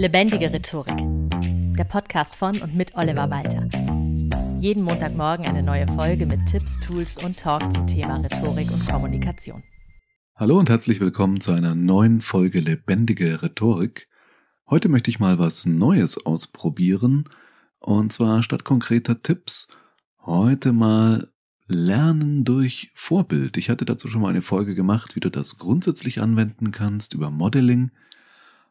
Lebendige Rhetorik. Der Podcast von und mit Oliver Walter. Jeden Montagmorgen eine neue Folge mit Tipps, Tools und Talk zum Thema Rhetorik und Kommunikation. Hallo und herzlich willkommen zu einer neuen Folge Lebendige Rhetorik. Heute möchte ich mal was Neues ausprobieren. Und zwar statt konkreter Tipps heute mal Lernen durch Vorbild. Ich hatte dazu schon mal eine Folge gemacht, wie du das grundsätzlich anwenden kannst über Modeling.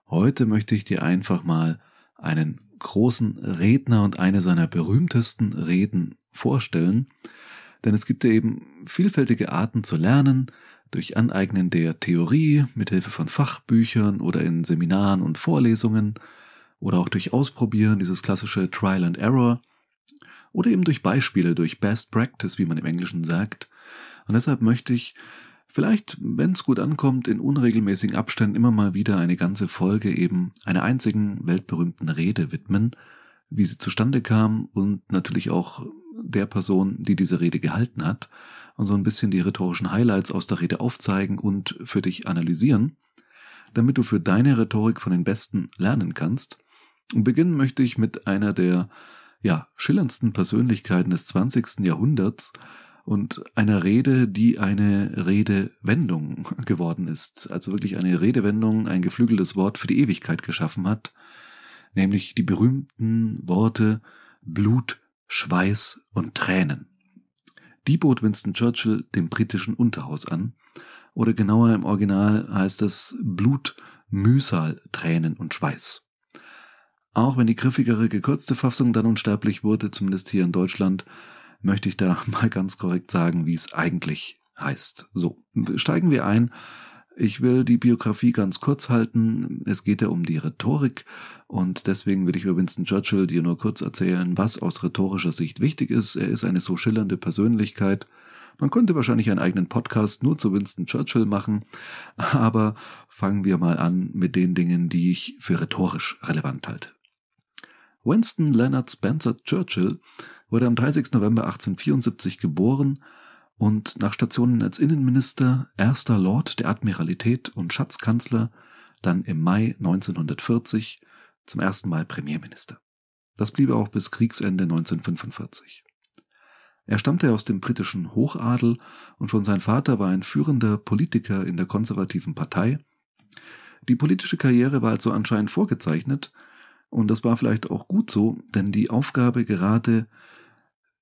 Heute möchte ich dir einfach mal einen großen Redner und eine seiner berühmtesten Reden vorstellen. Denn es gibt ja eben vielfältige Arten zu lernen, durch Aneignen der Theorie, mithilfe von Fachbüchern oder in Seminaren und Vorlesungen, oder auch durch Ausprobieren, dieses klassische Trial and Error, oder eben durch Beispiele, durch Best Practice, wie man im Englischen sagt. Und deshalb möchte ich Vielleicht, wenn es gut ankommt, in unregelmäßigen Abständen immer mal wieder eine ganze Folge eben einer einzigen weltberühmten Rede widmen, wie sie zustande kam und natürlich auch der Person, die diese Rede gehalten hat, und so ein bisschen die rhetorischen Highlights aus der Rede aufzeigen und für dich analysieren, damit du für deine Rhetorik von den Besten lernen kannst. Und beginnen möchte ich mit einer der ja, schillerndsten Persönlichkeiten des 20. Jahrhunderts, und einer Rede, die eine Redewendung geworden ist, also wirklich eine Redewendung, ein geflügeltes Wort für die Ewigkeit geschaffen hat, nämlich die berühmten Worte Blut, Schweiß und Tränen. Die bot Winston Churchill dem britischen Unterhaus an, oder genauer im Original heißt es Blut, Mühsal, Tränen und Schweiß. Auch wenn die griffigere gekürzte Fassung dann unsterblich wurde, zumindest hier in Deutschland, möchte ich da mal ganz korrekt sagen, wie es eigentlich heißt. So, steigen wir ein. Ich will die Biografie ganz kurz halten. Es geht ja um die Rhetorik und deswegen will ich über Winston Churchill dir nur kurz erzählen, was aus rhetorischer Sicht wichtig ist. Er ist eine so schillernde Persönlichkeit. Man könnte wahrscheinlich einen eigenen Podcast nur zu Winston Churchill machen, aber fangen wir mal an mit den Dingen, die ich für rhetorisch relevant halte. Winston Leonard Spencer Churchill wurde am 30. November 1874 geboren und nach Stationen als Innenminister, erster Lord der Admiralität und Schatzkanzler dann im Mai 1940 zum ersten Mal Premierminister. Das blieb auch bis Kriegsende 1945. Er stammte aus dem britischen Hochadel und schon sein Vater war ein führender Politiker in der konservativen Partei. Die politische Karriere war also anscheinend vorgezeichnet und das war vielleicht auch gut so, denn die Aufgabe gerade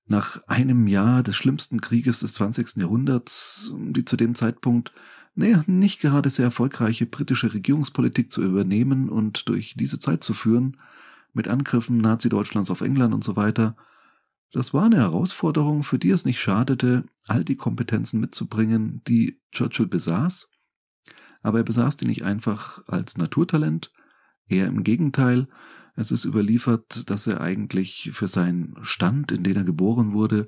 nach einem Jahr des schlimmsten Krieges des 20. Jahrhunderts, die zu dem Zeitpunkt naja, nicht gerade sehr erfolgreiche britische Regierungspolitik zu übernehmen und durch diese Zeit zu führen, mit Angriffen Nazi-Deutschlands auf England und so weiter, das war eine Herausforderung, für die es nicht schadete, all die Kompetenzen mitzubringen, die Churchill besaß, aber er besaß die nicht einfach als Naturtalent, eher im Gegenteil, es ist überliefert, dass er eigentlich für seinen Stand, in den er geboren wurde,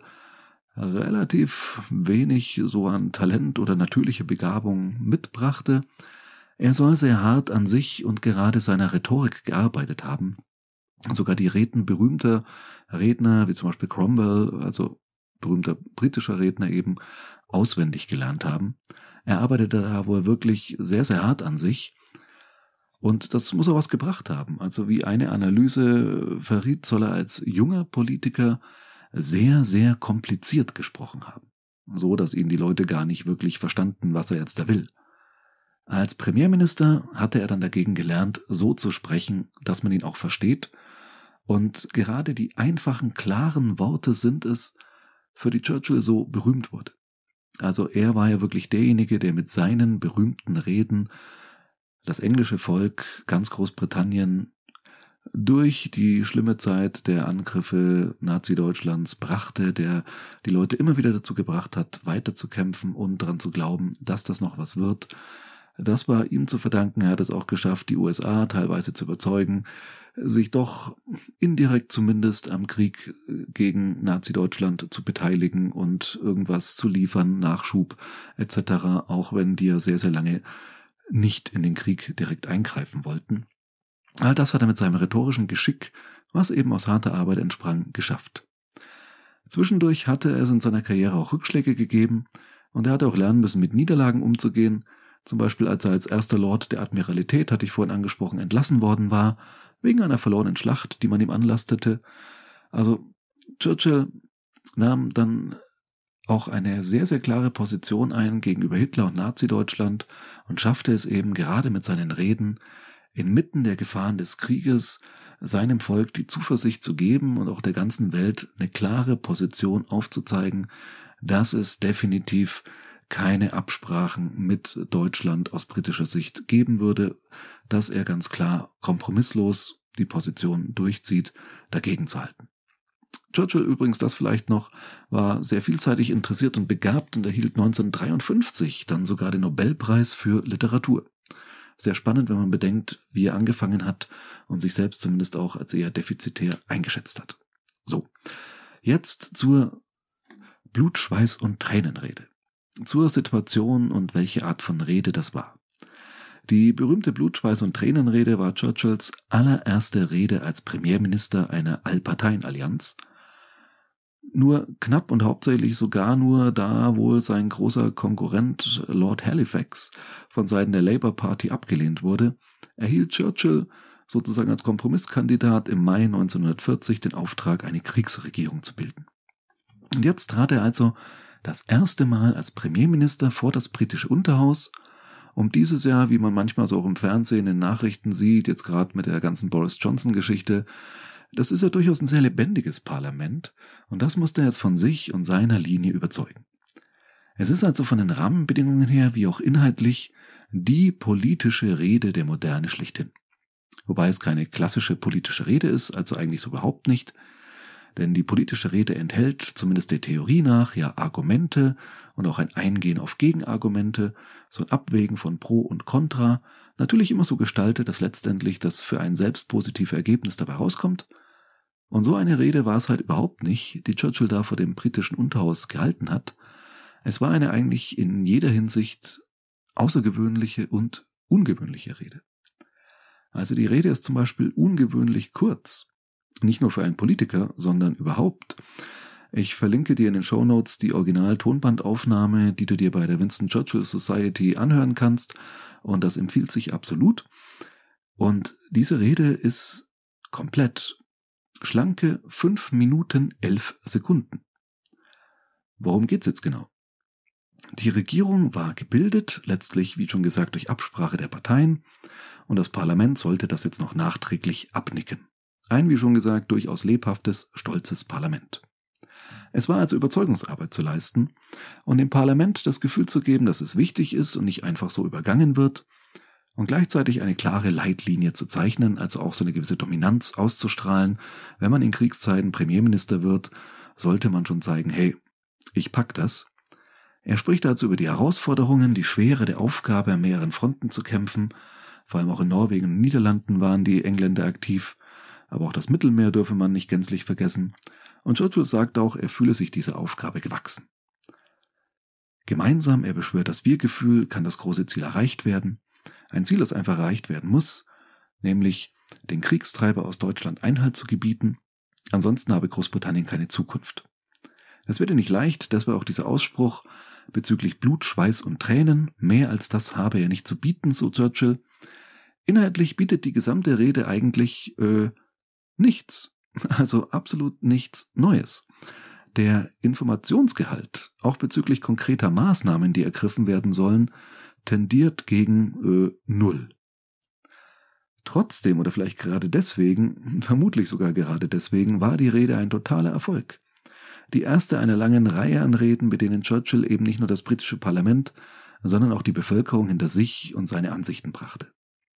relativ wenig so an Talent oder natürliche Begabung mitbrachte. Er soll sehr hart an sich und gerade seiner Rhetorik gearbeitet haben. Sogar die Reden berühmter Redner, wie zum Beispiel Cromwell, also berühmter britischer Redner eben, auswendig gelernt haben. Er arbeitete da wohl wirklich sehr, sehr hart an sich und das muss auch was gebracht haben. Also wie eine Analyse verriet, soll er als junger Politiker sehr, sehr kompliziert gesprochen haben. So, dass ihn die Leute gar nicht wirklich verstanden, was er jetzt da will. Als Premierminister hatte er dann dagegen gelernt, so zu sprechen, dass man ihn auch versteht. Und gerade die einfachen, klaren Worte sind es, für die Churchill so berühmt wurde. Also er war ja wirklich derjenige, der mit seinen berühmten Reden das englische Volk, ganz Großbritannien, durch die schlimme Zeit der Angriffe Nazi-Deutschlands brachte, der die Leute immer wieder dazu gebracht hat, weiterzukämpfen und daran zu glauben, dass das noch was wird. Das war ihm zu verdanken. Er hat es auch geschafft, die USA teilweise zu überzeugen, sich doch indirekt zumindest am Krieg gegen Nazi-Deutschland zu beteiligen und irgendwas zu liefern, Nachschub etc., auch wenn die ja sehr, sehr lange nicht in den Krieg direkt eingreifen wollten. All das hat er mit seinem rhetorischen Geschick, was eben aus harter Arbeit entsprang, geschafft. Zwischendurch hatte es in seiner Karriere auch Rückschläge gegeben und er hatte auch lernen müssen, mit Niederlagen umzugehen, zum Beispiel als er als erster Lord der Admiralität, hatte ich vorhin angesprochen, entlassen worden war, wegen einer verlorenen Schlacht, die man ihm anlastete. Also Churchill nahm dann auch eine sehr, sehr klare Position ein gegenüber Hitler und Nazi-Deutschland und schaffte es eben gerade mit seinen Reden inmitten der Gefahren des Krieges seinem Volk die Zuversicht zu geben und auch der ganzen Welt eine klare Position aufzuzeigen, dass es definitiv keine Absprachen mit Deutschland aus britischer Sicht geben würde, dass er ganz klar kompromisslos die Position durchzieht, dagegen zu halten. Churchill übrigens, das vielleicht noch, war sehr vielseitig interessiert und begabt und erhielt 1953 dann sogar den Nobelpreis für Literatur. Sehr spannend, wenn man bedenkt, wie er angefangen hat und sich selbst zumindest auch als eher defizitär eingeschätzt hat. So, jetzt zur Blut, Schweiß und Tränenrede. Zur Situation und welche Art von Rede das war. Die berühmte Blutschweiß- und Tränenrede war Churchills allererste Rede als Premierminister einer Allparteienallianz nur knapp und hauptsächlich sogar nur da wohl sein großer Konkurrent Lord Halifax von Seiten der Labour Party abgelehnt wurde, erhielt Churchill sozusagen als Kompromisskandidat im Mai 1940 den Auftrag, eine Kriegsregierung zu bilden. Und jetzt trat er also das erste Mal als Premierminister vor das britische Unterhaus, um dieses Jahr, wie man manchmal so auch im Fernsehen in Nachrichten sieht, jetzt gerade mit der ganzen Boris Johnson Geschichte, das ist ja durchaus ein sehr lebendiges Parlament und das musste er jetzt von sich und seiner Linie überzeugen. Es ist also von den Rahmenbedingungen her wie auch inhaltlich die politische Rede der Moderne schlichthin. Wobei es keine klassische politische Rede ist, also eigentlich so überhaupt nicht, denn die politische Rede enthält, zumindest der Theorie nach, ja Argumente und auch ein Eingehen auf Gegenargumente, so ein Abwägen von Pro und Contra, natürlich immer so gestaltet, dass letztendlich das für ein selbst positive Ergebnis dabei rauskommt. Und so eine Rede war es halt überhaupt nicht, die Churchill da vor dem britischen Unterhaus gehalten hat. Es war eine eigentlich in jeder Hinsicht außergewöhnliche und ungewöhnliche Rede. Also die Rede ist zum Beispiel ungewöhnlich kurz. Nicht nur für einen Politiker, sondern überhaupt. Ich verlinke dir in den Show Notes die Original-Tonbandaufnahme, die du dir bei der Winston Churchill Society anhören kannst. Und das empfiehlt sich absolut. Und diese Rede ist komplett schlanke fünf Minuten elf Sekunden. Worum geht's jetzt genau? Die Regierung war gebildet, letztlich, wie schon gesagt, durch Absprache der Parteien, und das Parlament sollte das jetzt noch nachträglich abnicken. Ein, wie schon gesagt, durchaus lebhaftes, stolzes Parlament. Es war also Überzeugungsarbeit zu leisten und dem Parlament das Gefühl zu geben, dass es wichtig ist und nicht einfach so übergangen wird und gleichzeitig eine klare Leitlinie zu zeichnen, also auch so eine gewisse Dominanz auszustrahlen. Wenn man in Kriegszeiten Premierminister wird, sollte man schon zeigen, hey, ich pack das. Er spricht also über die Herausforderungen, die Schwere der Aufgabe, an mehreren Fronten zu kämpfen. Vor allem auch in Norwegen und Niederlanden waren die Engländer aktiv. Aber auch das Mittelmeer dürfe man nicht gänzlich vergessen. Und Churchill sagt auch, er fühle sich dieser Aufgabe gewachsen. Gemeinsam, er beschwört das Wir-Gefühl, kann das große Ziel erreicht werden. Ein Ziel, das einfach erreicht werden muss, nämlich den Kriegstreiber aus Deutschland Einhalt zu gebieten. Ansonsten habe Großbritannien keine Zukunft. Es werde nicht leicht, deshalb auch dieser Ausspruch bezüglich Blut, Schweiß und Tränen, mehr als das habe er nicht zu bieten, so Churchill. Inhaltlich bietet die gesamte Rede eigentlich äh, nichts. Also absolut nichts Neues. Der Informationsgehalt, auch bezüglich konkreter Maßnahmen, die ergriffen werden sollen, tendiert gegen äh, Null. Trotzdem oder vielleicht gerade deswegen, vermutlich sogar gerade deswegen, war die Rede ein totaler Erfolg. Die erste einer langen Reihe an Reden, mit denen Churchill eben nicht nur das britische Parlament, sondern auch die Bevölkerung hinter sich und seine Ansichten brachte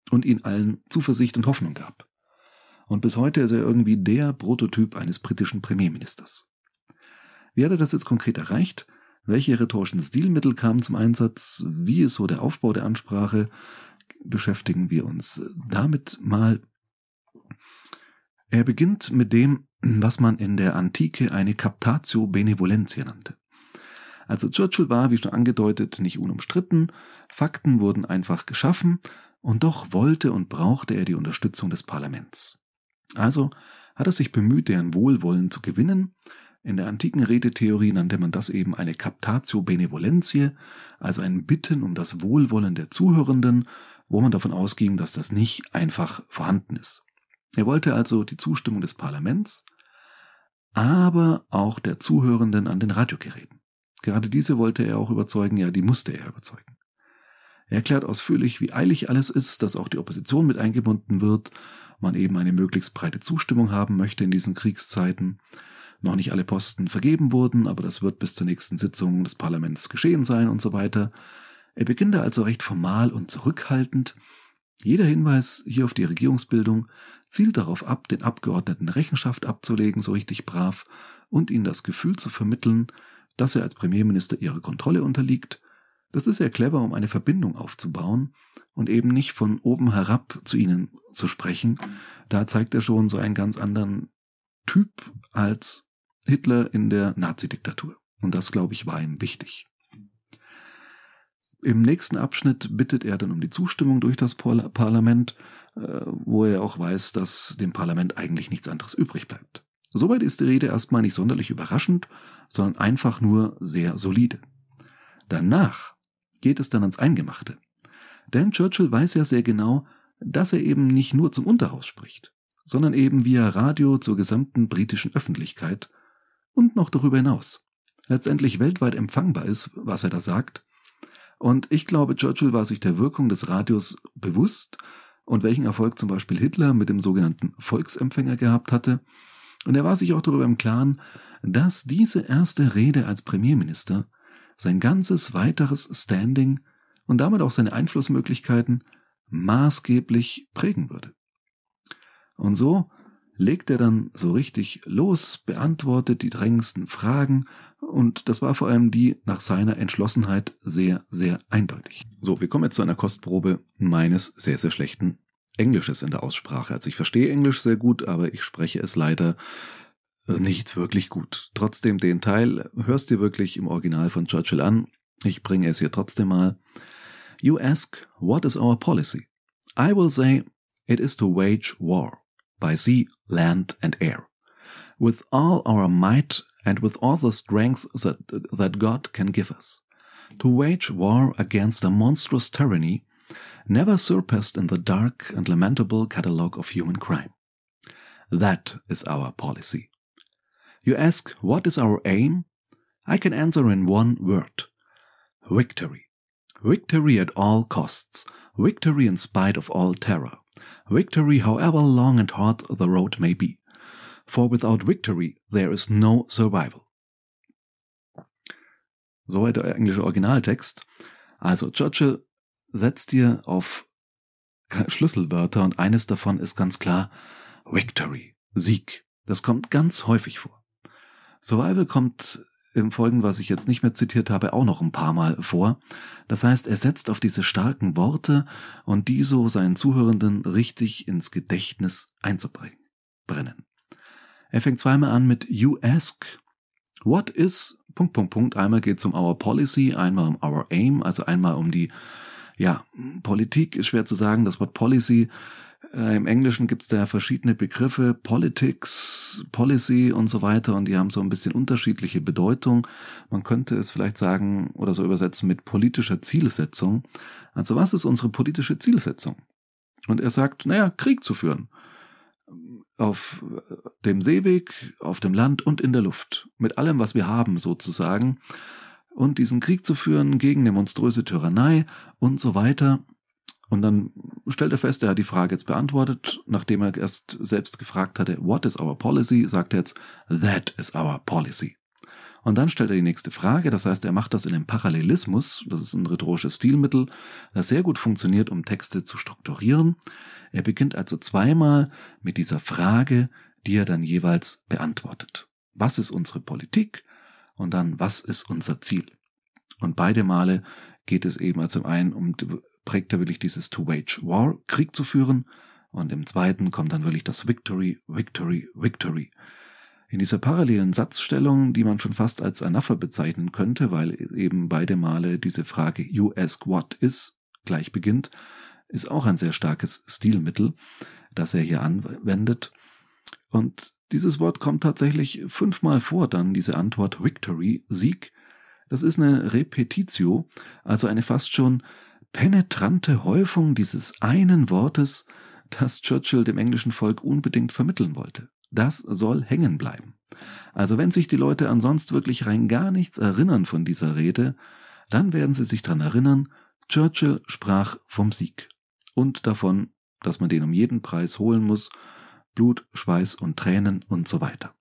und ihnen allen Zuversicht und Hoffnung gab und bis heute ist er irgendwie der Prototyp eines britischen Premierministers. Wie hat er das jetzt konkret erreicht? Welche rhetorischen Stilmittel kamen zum Einsatz? Wie ist so der Aufbau der Ansprache? Beschäftigen wir uns damit mal. Er beginnt mit dem, was man in der Antike eine Captatio Benevolentia nannte. Also Churchill war, wie schon angedeutet, nicht unumstritten, Fakten wurden einfach geschaffen, und doch wollte und brauchte er die Unterstützung des Parlaments. Also hat er sich bemüht, deren Wohlwollen zu gewinnen. In der antiken Redetheorie nannte man das eben eine Captatio Benevolentiae, also ein Bitten um das Wohlwollen der Zuhörenden, wo man davon ausging, dass das nicht einfach vorhanden ist. Er wollte also die Zustimmung des Parlaments, aber auch der Zuhörenden an den Radiogeräten. Gerade diese wollte er auch überzeugen, ja, die musste er überzeugen. Er erklärt ausführlich, wie eilig alles ist, dass auch die Opposition mit eingebunden wird, man eben eine möglichst breite Zustimmung haben möchte in diesen Kriegszeiten. Noch nicht alle Posten vergeben wurden, aber das wird bis zur nächsten Sitzung des Parlaments geschehen sein und so weiter. Er beginnt da also recht formal und zurückhaltend. Jeder Hinweis hier auf die Regierungsbildung zielt darauf ab, den Abgeordneten Rechenschaft abzulegen, so richtig brav, und ihnen das Gefühl zu vermitteln, dass er als Premierminister ihrer Kontrolle unterliegt. Das ist sehr clever, um eine Verbindung aufzubauen und eben nicht von oben herab zu ihnen zu sprechen. Da zeigt er schon so einen ganz anderen Typ als Hitler in der Nazi-Diktatur. Und das, glaube ich, war ihm wichtig. Im nächsten Abschnitt bittet er dann um die Zustimmung durch das Parlament, äh, wo er auch weiß, dass dem Parlament eigentlich nichts anderes übrig bleibt. Soweit ist die Rede erstmal nicht sonderlich überraschend, sondern einfach nur sehr solide. Danach geht es dann ans Eingemachte. Denn Churchill weiß ja sehr genau, dass er eben nicht nur zum Unterhaus spricht, sondern eben via Radio zur gesamten britischen Öffentlichkeit und noch darüber hinaus. Letztendlich weltweit empfangbar ist, was er da sagt. Und ich glaube, Churchill war sich der Wirkung des Radios bewusst und welchen Erfolg zum Beispiel Hitler mit dem sogenannten Volksempfänger gehabt hatte. Und er war sich auch darüber im Klaren, dass diese erste Rede als Premierminister sein ganzes weiteres Standing und damit auch seine Einflussmöglichkeiten maßgeblich prägen würde. Und so legt er dann so richtig los, beantwortet die drängendsten Fragen und das war vor allem die nach seiner Entschlossenheit sehr, sehr eindeutig. So, wir kommen jetzt zu einer Kostprobe meines sehr, sehr schlechten Englisches in der Aussprache. Also ich verstehe Englisch sehr gut, aber ich spreche es leider nicht wirklich gut. Trotzdem den Teil hörst du wirklich im Original von Churchill an. Ich bringe es hier trotzdem mal. You ask, what is our policy? I will say, it is to wage war by sea, land and air. With all our might and with all the strength that, that God can give us. To wage war against a monstrous tyranny never surpassed in the dark and lamentable catalogue of human crime. That is our policy. You ask, what is our aim? I can answer in one word. Victory. Victory at all costs. Victory in spite of all terror. Victory however long and hard the road may be. For without victory there is no survival. Soweit der englische Originaltext. Also Churchill setzt dir auf Schlüsselwörter und eines davon ist ganz klar Victory, Sieg. Das kommt ganz häufig vor. Survival kommt im Folgenden, was ich jetzt nicht mehr zitiert habe, auch noch ein paar Mal vor. Das heißt, er setzt auf diese starken Worte und die so seinen Zuhörenden richtig ins Gedächtnis einzubringen. Brennen. Er fängt zweimal an mit You ask, what is, Punkt, Punkt, Punkt. Einmal geht es um Our Policy, einmal um Our Aim, also einmal um die, ja, Politik ist schwer zu sagen. Das Wort Policy äh, Im Englischen gibt es da verschiedene Begriffe, Politics, Policy und so weiter, und die haben so ein bisschen unterschiedliche Bedeutung. Man könnte es vielleicht sagen oder so übersetzen mit politischer Zielsetzung. Also was ist unsere politische Zielsetzung? Und er sagt, naja, Krieg zu führen. Auf dem Seeweg, auf dem Land und in der Luft. Mit allem, was wir haben, sozusagen. Und diesen Krieg zu führen gegen eine monströse Tyrannei und so weiter. Und dann stellt er fest, er hat die Frage jetzt beantwortet. Nachdem er erst selbst gefragt hatte, what is our policy, sagt er jetzt, that is our policy. Und dann stellt er die nächste Frage, das heißt, er macht das in einem Parallelismus, das ist ein rhetorisches Stilmittel, das sehr gut funktioniert, um Texte zu strukturieren. Er beginnt also zweimal mit dieser Frage, die er dann jeweils beantwortet. Was ist unsere Politik? Und dann, was ist unser Ziel? Und beide Male geht es eben also einen um prägt er wirklich dieses to wage war, Krieg zu führen. Und im zweiten kommt dann wirklich das Victory, Victory, Victory. In dieser parallelen Satzstellung, die man schon fast als Anapher bezeichnen könnte, weil eben beide Male diese Frage You ask what is gleich beginnt, ist auch ein sehr starkes Stilmittel, das er hier anwendet. Und dieses Wort kommt tatsächlich fünfmal vor, dann diese Antwort Victory, Sieg. Das ist eine Repetitio, also eine fast schon penetrante Häufung dieses einen Wortes, das Churchill dem englischen Volk unbedingt vermitteln wollte. Das soll hängen bleiben. Also wenn sich die Leute ansonsten wirklich rein gar nichts erinnern von dieser Rede, dann werden sie sich daran erinnern, Churchill sprach vom Sieg und davon, dass man den um jeden Preis holen muss, Blut, Schweiß und Tränen und so weiter.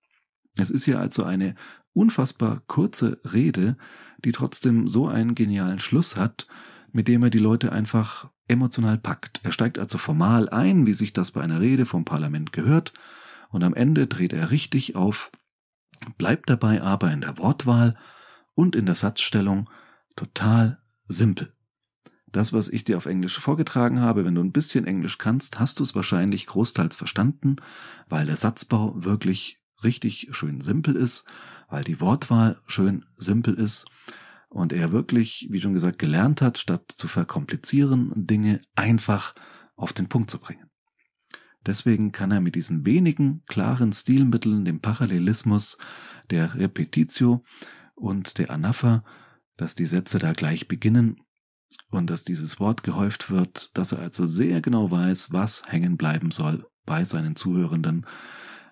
Es ist hier also eine unfassbar kurze Rede, die trotzdem so einen genialen Schluss hat, mit dem er die Leute einfach emotional packt. Er steigt also formal ein, wie sich das bei einer Rede vom Parlament gehört, und am Ende dreht er richtig auf, bleibt dabei aber in der Wortwahl und in der Satzstellung total simpel. Das, was ich dir auf Englisch vorgetragen habe, wenn du ein bisschen Englisch kannst, hast du es wahrscheinlich großteils verstanden, weil der Satzbau wirklich richtig schön simpel ist, weil die Wortwahl schön simpel ist und er wirklich, wie schon gesagt, gelernt hat, statt zu verkomplizieren, Dinge einfach auf den Punkt zu bringen. Deswegen kann er mit diesen wenigen klaren Stilmitteln, dem Parallelismus, der Repetitio und der Anapha, dass die Sätze da gleich beginnen und dass dieses Wort gehäuft wird, dass er also sehr genau weiß, was hängen bleiben soll bei seinen Zuhörenden.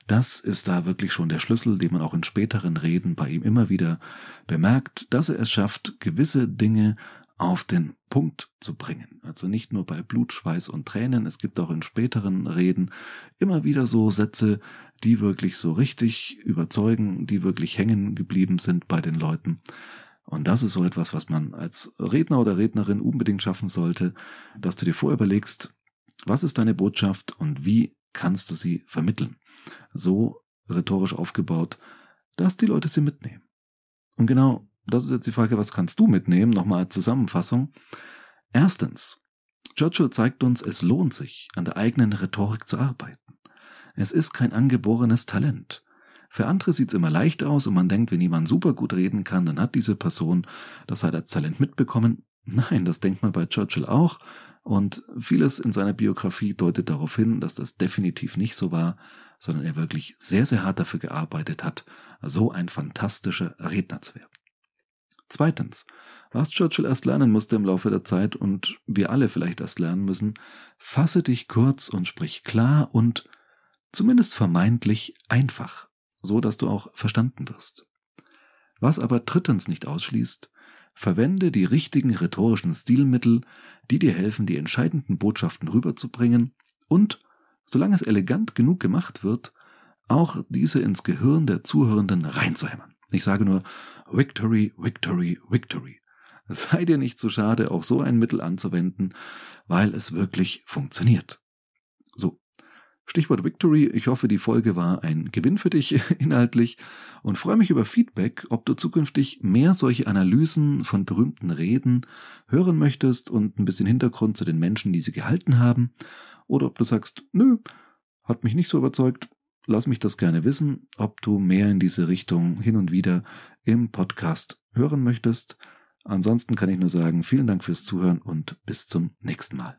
Das ist da wirklich schon der Schlüssel, den man auch in späteren Reden bei ihm immer wieder bemerkt, dass er es schafft, gewisse Dinge auf den Punkt zu bringen. Also nicht nur bei Blut, Schweiß und Tränen, es gibt auch in späteren Reden immer wieder so Sätze, die wirklich so richtig überzeugen, die wirklich hängen geblieben sind bei den Leuten. Und das ist so etwas, was man als Redner oder Rednerin unbedingt schaffen sollte, dass du dir vorher überlegst, was ist deine Botschaft und wie kannst du sie vermitteln. So rhetorisch aufgebaut, dass die Leute sie mitnehmen. Und genau das ist jetzt die Frage, was kannst du mitnehmen? Nochmal als Zusammenfassung. Erstens, Churchill zeigt uns, es lohnt sich, an der eigenen Rhetorik zu arbeiten. Es ist kein angeborenes Talent. Für andere sieht's immer leicht aus und man denkt, wenn jemand super gut reden kann, dann hat diese Person das halt als Talent mitbekommen. Nein, das denkt man bei Churchill auch. Und vieles in seiner Biografie deutet darauf hin, dass das definitiv nicht so war, sondern er wirklich sehr, sehr hart dafür gearbeitet hat, so ein fantastischer Redner zu werden. Zweitens, was Churchill erst lernen musste im Laufe der Zeit und wir alle vielleicht erst lernen müssen, fasse dich kurz und sprich klar und zumindest vermeintlich einfach, so dass du auch verstanden wirst. Was aber drittens nicht ausschließt, verwende die richtigen rhetorischen Stilmittel, die dir helfen, die entscheidenden Botschaften rüberzubringen und, solange es elegant genug gemacht wird, auch diese ins Gehirn der Zuhörenden reinzuhämmern. Ich sage nur Victory, Victory, Victory. Sei dir nicht zu schade, auch so ein Mittel anzuwenden, weil es wirklich funktioniert. Stichwort Victory. Ich hoffe, die Folge war ein Gewinn für dich inhaltlich und freue mich über Feedback, ob du zukünftig mehr solche Analysen von berühmten Reden hören möchtest und ein bisschen Hintergrund zu den Menschen, die sie gehalten haben, oder ob du sagst, nö, hat mich nicht so überzeugt, lass mich das gerne wissen, ob du mehr in diese Richtung hin und wieder im Podcast hören möchtest. Ansonsten kann ich nur sagen, vielen Dank fürs Zuhören und bis zum nächsten Mal.